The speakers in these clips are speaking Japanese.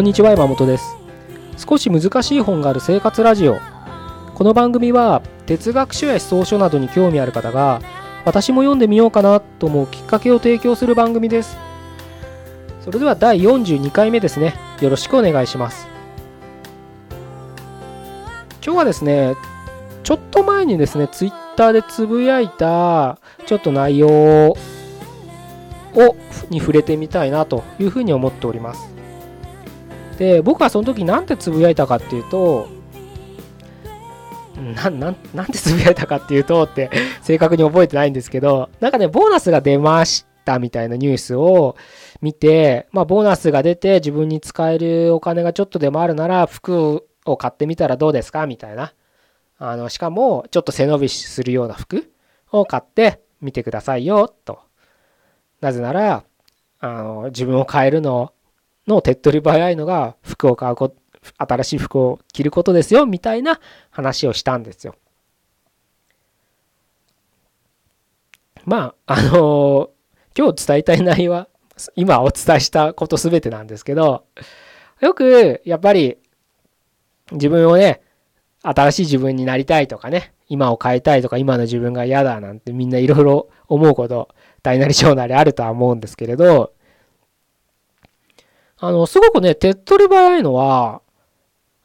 こんにちは山本です。少し難しい本がある生活ラジオ。この番組は哲学書や思想書などに興味ある方が私も読んでみようかなと思うきっかけを提供する番組です。それでは第42回目ですね。よろしくお願いします。今日はですねちょっと前にですねツイッターでつぶやいたちょっと内容をに触れてみたいなというふうに思っております。で僕はその時何てつぶやいたかっていうとなななんてつぶやいたかっていうとって 正確に覚えてないんですけどなんかねボーナスが出ましたみたいなニュースを見てまあボーナスが出て自分に使えるお金がちょっとでもあるなら服を買ってみたらどうですかみたいな。あのしかもちょっと背伸びするような服を買ってみてくださいよと。なぜならあの自分を変えるのの手っ取り早いのが服を買うこ新しい服を着ることですよみたいな話をしたんですよ。まああの今日伝えたい内容は今お伝えしたこと全てなんですけどよくやっぱり自分をね新しい自分になりたいとかね今を変えたいとか今の自分が嫌だなんてみんないろいろ思うこと大なり小なりあるとは思うんですけれどあの、すごくね、手っ取り早いのは、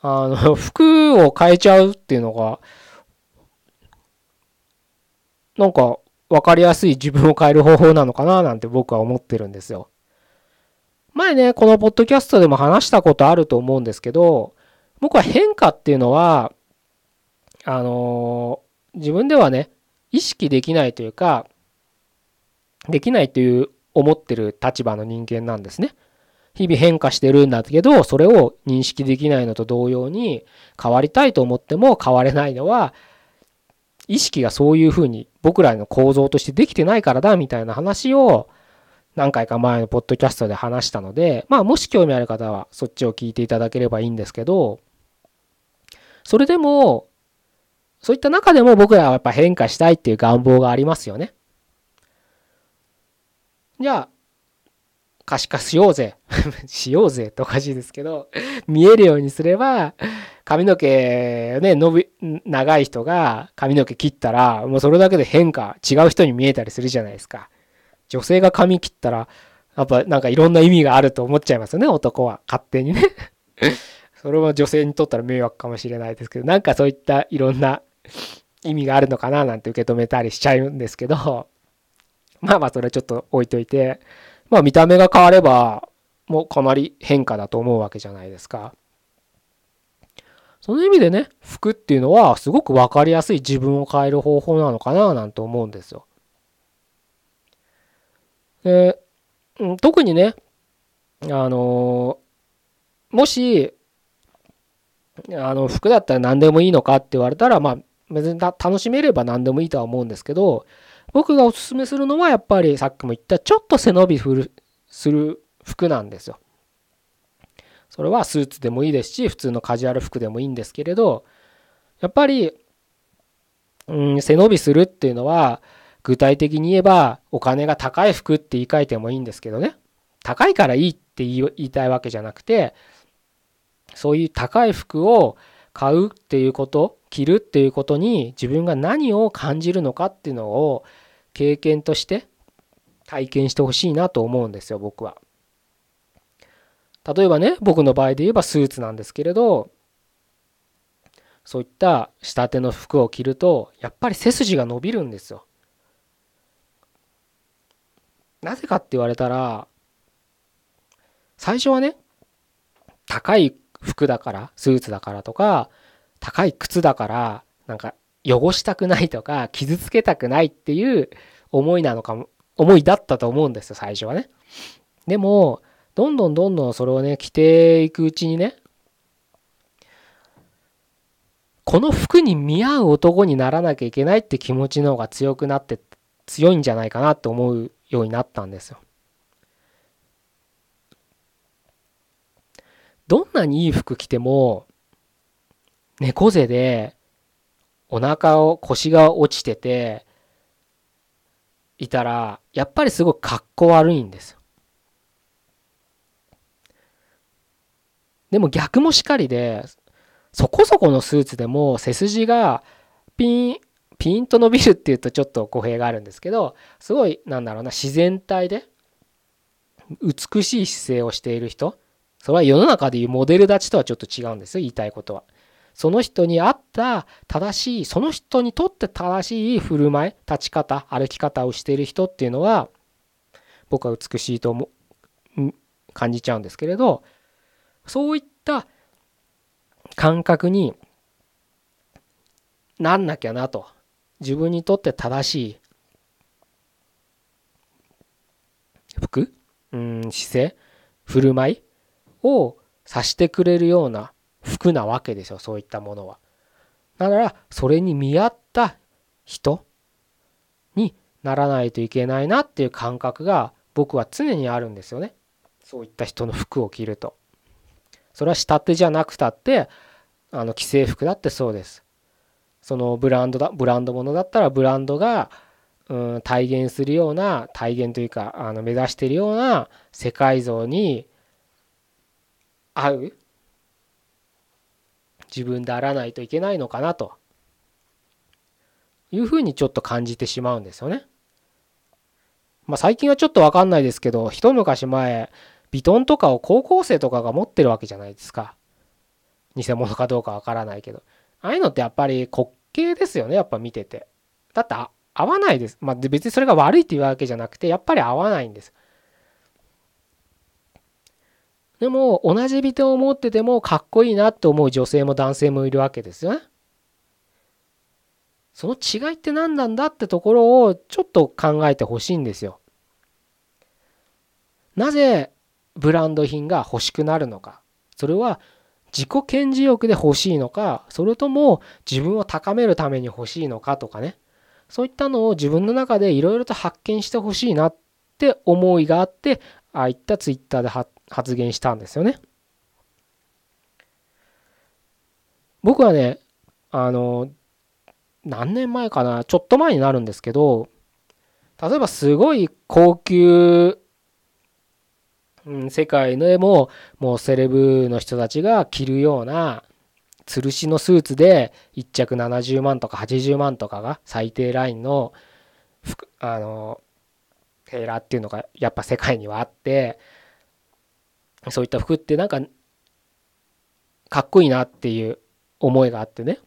あの、服を変えちゃうっていうのが、なんか分かりやすい自分を変える方法なのかななんて僕は思ってるんですよ。前ね、このポッドキャストでも話したことあると思うんですけど、僕は変化っていうのは、あのー、自分ではね、意識できないというか、できないという思ってる立場の人間なんですね。日々変化してるんだけど、それを認識できないのと同様に、変わりたいと思っても変われないのは、意識がそういうふうに僕らの構造としてできてないからだみたいな話を何回か前のポッドキャストで話したので、まあもし興味ある方はそっちを聞いていただければいいんですけど、それでも、そういった中でも僕らはやっぱ変化したいっていう願望がありますよね。じゃあ、可視化しようぜ。しようぜっておかしいですけど、見えるようにすれば、髪の毛ね、伸び、長い人が髪の毛切ったら、もうそれだけで変化、違う人に見えたりするじゃないですか。女性が髪切ったら、やっぱなんかいろんな意味があると思っちゃいますよね、男は。勝手にね。それは女性にとったら迷惑かもしれないですけど、なんかそういったいろんな意味があるのかななんて受け止めたりしちゃうんですけど、まあまあそれはちょっと置いといて、まあ見た目が変われば、もうかなり変化だと思うわけじゃないですか。その意味でね、服っていうのはすごく分かりやすい自分を変える方法なのかななんて思うんですよ。で、特にね、あのもし、あの服だったら何でもいいのかって言われたら、まあ別に楽しめれば何でもいいとは思うんですけど、僕がおすすめするのはやっぱりさっきも言ったちょっと背伸びする服なんですよ。それはスーツでもいいですし普通のカジュアル服でもいいんですけれどやっぱり、うん、背伸びするっていうのは具体的に言えばお金が高い服って言い換えてもいいんですけどね高いからいいって言いたいわけじゃなくてそういう高い服を買うっていうこと着るっていうことに自分が何を感じるのかっていうのを経験として体験してほしいなと思うんですよ僕は。例えばね僕の場合で言えばスーツなんですけれどそういった仕立ての服を着るとやっぱり背筋が伸びるんですよ。なぜかって言われたら最初はね高い服だからスーツだからとか高い靴だからなんか汚したくないとか傷つけたくないっていう思いなのかも思いだったと思うんですよ最初はね。でもどんどんどんどんそれをね着ていくうちにねこの服に見合う男にならなきゃいけないって気持ちの方が強くなって強いんじゃないかなって思うようになったんですよ。どんなにいい服着ても猫背でお腹を腰が落ちてていたらやっぱりすごいかっこ悪いんですよ。でも逆もしかりで、そこそこのスーツでも背筋がピン、ピンと伸びるっていうとちょっと語弊があるんですけど、すごい、なんだろうな、自然体で美しい姿勢をしている人、それは世の中でいうモデル立ちとはちょっと違うんですよ、言いたいことは。その人に合った正しい、その人にとって正しい振る舞い、立ち方、歩き方をしている人っていうのは、僕は美しいと思う、感じちゃうんですけれど、そういった感覚になんなきゃなと。自分にとって正しい。服、うん、姿勢、振る舞い？をさしてくれるような服なわけですよ、そういったものは。だから、それに見合った人にならないといけないなっていう感覚が僕は常にあるんですよね。そういった人の服を着ると。それは仕立てじゃなくたって、あの既製服だってそうです。そのブランドだブランドものだったらブランドが、うん、体現するような体現というかあの目指してるような世界像に合う自分であらないといけないのかなというふうにちょっと感じてしまうんですよね。まあ最近はちょっと分かんないですけど一昔前ビトンとかを高校生とかが持ってるわけじゃないですか。偽物かどうかわからないけど。ああいうのってやっぱり滑稽ですよね、やっぱ見てて。だって合わないです。まあ、別にそれが悪いっていうわけじゃなくて、やっぱり合わないんです。でも、同じ美点を持っててもかっこいいなって思う女性も男性もいるわけですよね。その違いって何なんだってところをちょっと考えてほしいんですよ。なぜブランド品が欲しくなるのか。それは自己顕示欲で欲しいのか、それとも自分を高めるために欲しいのかとかね。そういったのを自分の中でいろいろと発見してほしいなって思いがあって、ああいったツイッターで発発言したんですよね。僕はね、あの、何年前かな、ちょっと前になるんですけど、例えばすごい高級うん、世界でももうセレブの人たちが着るような吊るしのスーツで1着70万とか80万とかが最低ラインの服あのテーラーっていうのがやっぱ世界にはあってそういった服ってなんかかっこいいなっていう思いがあってね。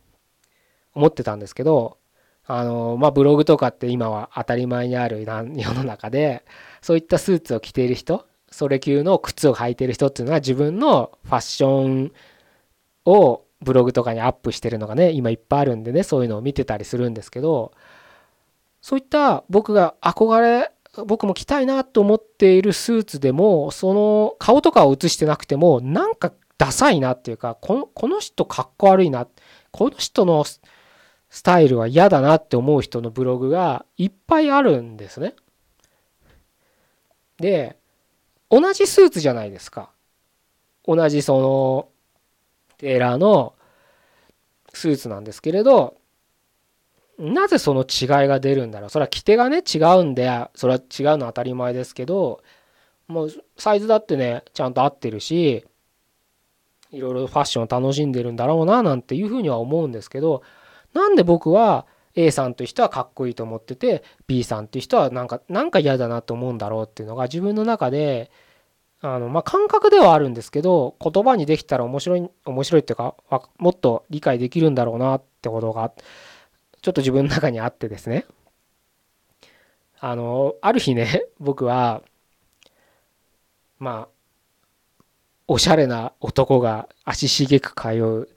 思ってたんですけどあのまあブログとかって今は当たり前にある世の中でそういったスーツを着ている人それ級の靴を履いてる人っていうのは自分のファッションをブログとかにアップしてるのがね今いっぱいあるんでねそういうのを見てたりするんですけどそういった僕が憧れ僕も着たいなと思っているスーツでもその顔とかを写してなくてもなんかダサいなっていうかこのこの人かっこ悪いなこの人のスタイルは嫌だなって思う人のブログがいっぱいあるんですね。で同じスーツじゃないですか。同じそのテーラーのスーツなんですけれどなぜその違いが出るんだろう？それは着手がね違うんでそれは違うのは当たり前ですけどもうサイズだってねちゃんと合ってるしいろいろファッションを楽しんでるんだろうななんていうふうには思うんですけどなんで僕は A さんという人はかっこいいと思ってて B さんっていう人はなんかなんか嫌だなと思うんだろうっていうのが自分の中であのまあ感覚ではあるんですけど言葉にできたら面白い面白いっていうかもっと理解できるんだろうなってことがちょっと自分の中にあってですねあのある日ね 僕はまあおしゃれな男が足しげく通う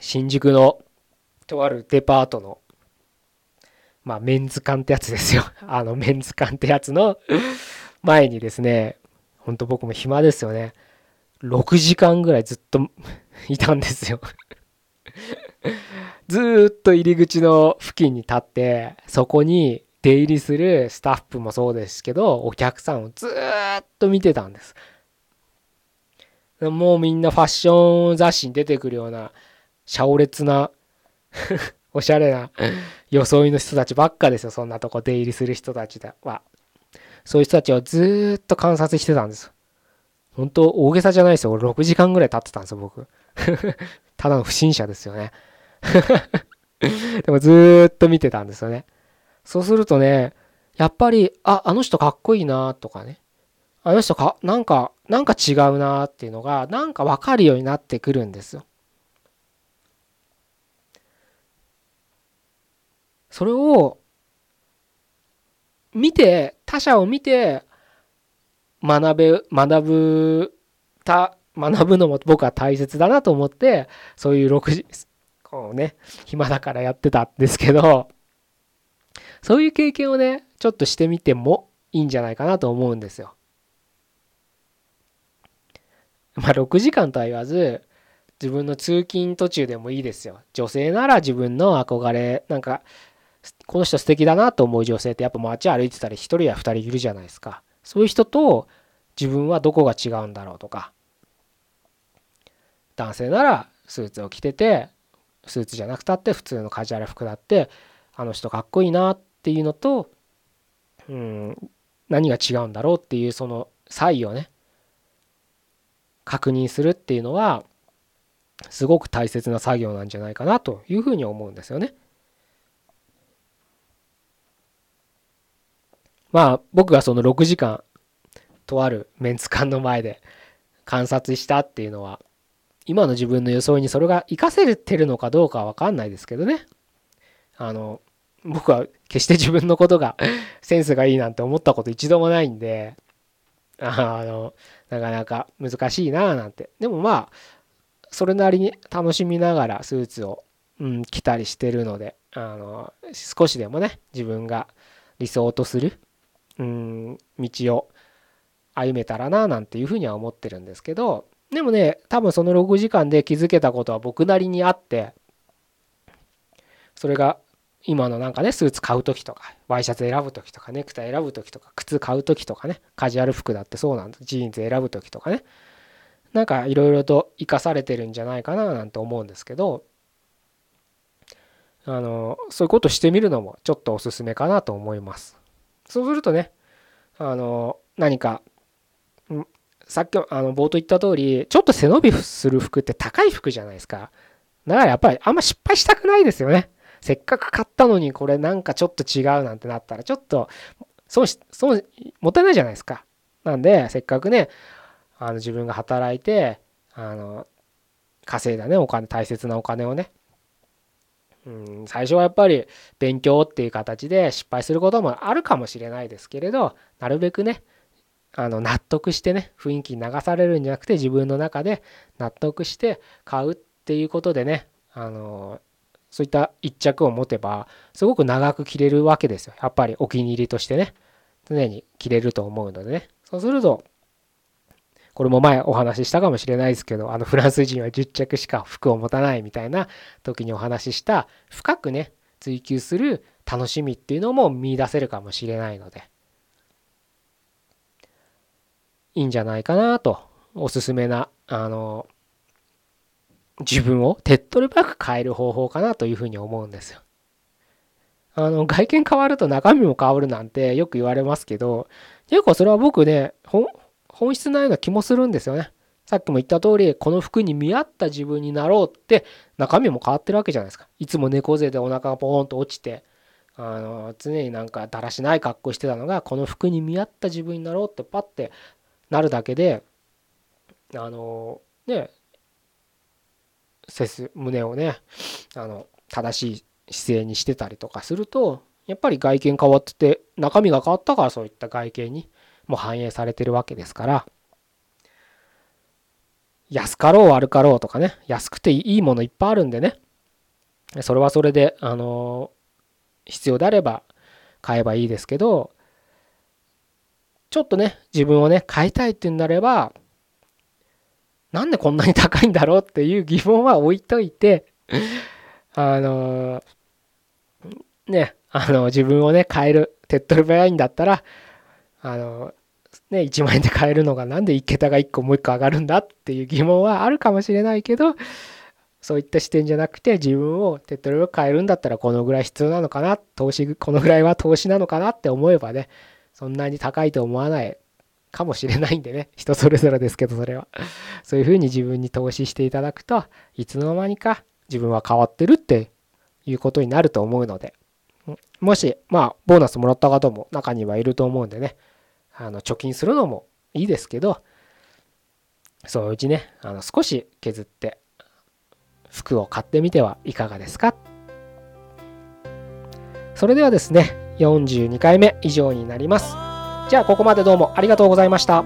新宿のとあるデパートの、まあ、メンズ館ってやつですよ。あの、メンズ館ってやつの前にですね、ほんと僕も暇ですよね。6時間ぐらいずっと いたんですよ ずっと入り口の付近に立って、そこに出入りするスタッフもそうですけど、お客さんをずっと見てたんです。もうみんなファッション雑誌に出てくるようなシャオ列な おしゃれな装いの人たちばっかですよ。そんなとこ出入りする人たちは。そういう人たちをずっと観察してたんです。本当大げさじゃないですよ。俺6時間ぐらい経ってたんですよ、僕。ただの不審者ですよね。でもずっと見てたんですよね。そうするとね、やっぱり、あ、あの人かっこいいなとかね。あの人か、なんか、なんか違うなっていうのが、なんかわかるようになってくるんですよ。それを見て、他者を見て学べ、学ぶ、た、学ぶのも僕は大切だなと思って、そういう6時、こうね、暇だからやってたんですけど、そういう経験をね、ちょっとしてみてもいいんじゃないかなと思うんですよ。まあ6時間とは言わず、自分の通勤途中でもいいですよ。女性なら自分の憧れ、なんか、この人素敵だなと思う女性ってやっぱ街歩いてたら1人や2人いるじゃないですか。そういう人と自分はどこが違うんだろうとか、男性ならスーツを着てて、スーツじゃなくたって普通のカジュアル服だって、あの人かっこいいなっていうのと、うん、何が違うんだろうっていうその差異をね、確認するっていうのは、すごく大切な作業なんじゃないかなというふうに思うんですよね。まあ僕がその6時間とあるメンツ館の前で観察したっていうのは今の自分の予想にそれが活かせてるのかどうかは分かんないですけどね。あの僕は決して自分のことがセンスがいいなんて思ったこと一度もないんであのなかなか難しいなあなんて。でもまあそれなりに楽しみながらスーツを、うん、着たりしてるのであの少しでもね自分が理想とするうん道を歩めたらななんていうふうには思ってるんですけどでもね多分その6時間で気づけたことは僕なりにあってそれが今のなんかねスーツ買う時とかワイシャツ選ぶ時とかネクタイ選ぶ時とか靴買う時とかねカジュアル服だってそうなんだジーンズ選ぶ時とかねなんかいろいろと生かされてるんじゃないかななんて思うんですけどあのそういうことしてみるのもちょっとおすすめかなと思います。そうするとね、あの、何か、さっきあの冒頭言った通り、ちょっと背伸びする服って高い服じゃないですか。だからやっぱりあんま失敗したくないですよね。せっかく買ったのにこれなんかちょっと違うなんてなったらちょっと損し、損、もったいないじゃないですか。なんで、せっかくね、あの自分が働いて、あの、稼いだね、お金、大切なお金をね、うん、最初はやっぱり勉強っていう形で失敗することもあるかもしれないですけれどなるべくねあの納得してね雰囲気に流されるんじゃなくて自分の中で納得して買うっていうことでねあのそういった一着を持てばすごく長く着れるわけですよ。やっぱりお気に入りとしてね常に着れると思うのでね。そうするとこれも前お話ししたかもしれないですけど、あのフランス人は10着しか服を持たないみたいな時にお話しした、深くね、追求する楽しみっていうのも見出せるかもしれないので、いいんじゃないかなと、おすすめな、あの、自分を手っ取り早く変える方法かなというふうに思うんですよ。あの、外見変わると中身も変わるなんてよく言われますけど、結構それは僕ね、本質ないような気もするんですよね。さっきも言った通り、この服に見合った自分になろうって中身も変わってるわけじゃないですか。いつも猫背でお腹がポーンと落ちて、あの常になんかだらしない格好してたのが、この服に見合った自分になろうってパッてなるだけで、あのね、背す胸をね、あの正しい姿勢にしてたりとかすると、やっぱり外見変わってて、中身が変わったからそういった外見にも反映されてるわけですから、安かろう悪かろうとかね、安くていいものいっぱいあるんでね、それはそれで、あの必要であれば買えばいいですけど、ちょっとね、自分をね、買いたいっていうんであれば、なんでこんなに高いんだろうっていう疑問は置いといて、あのね、あの、自分をね、変える、手っ取り早いんだったら、あの、ね、1万円で買えるのがなんで1桁が1個もう1個上がるんだっていう疑問はあるかもしれないけどそういった視点じゃなくて自分を手っ取り早く変えるんだったらこのぐらい必要なのかな投資このぐらいは投資なのかなって思えばねそんなに高いと思わないかもしれないんでね、人それぞれですけど、それは。そういうふうに自分に投資していただくと、いつの間にか自分は変わってるっていうことになると思うので、もし、まあ、ボーナスもらった方も中にはいると思うんでね、あの、貯金するのもいいですけど、そのうちね、あの少し削って服を買ってみてはいかがですか？それではですね、42回目以上になります。じゃあここまでどうもありがとうございました。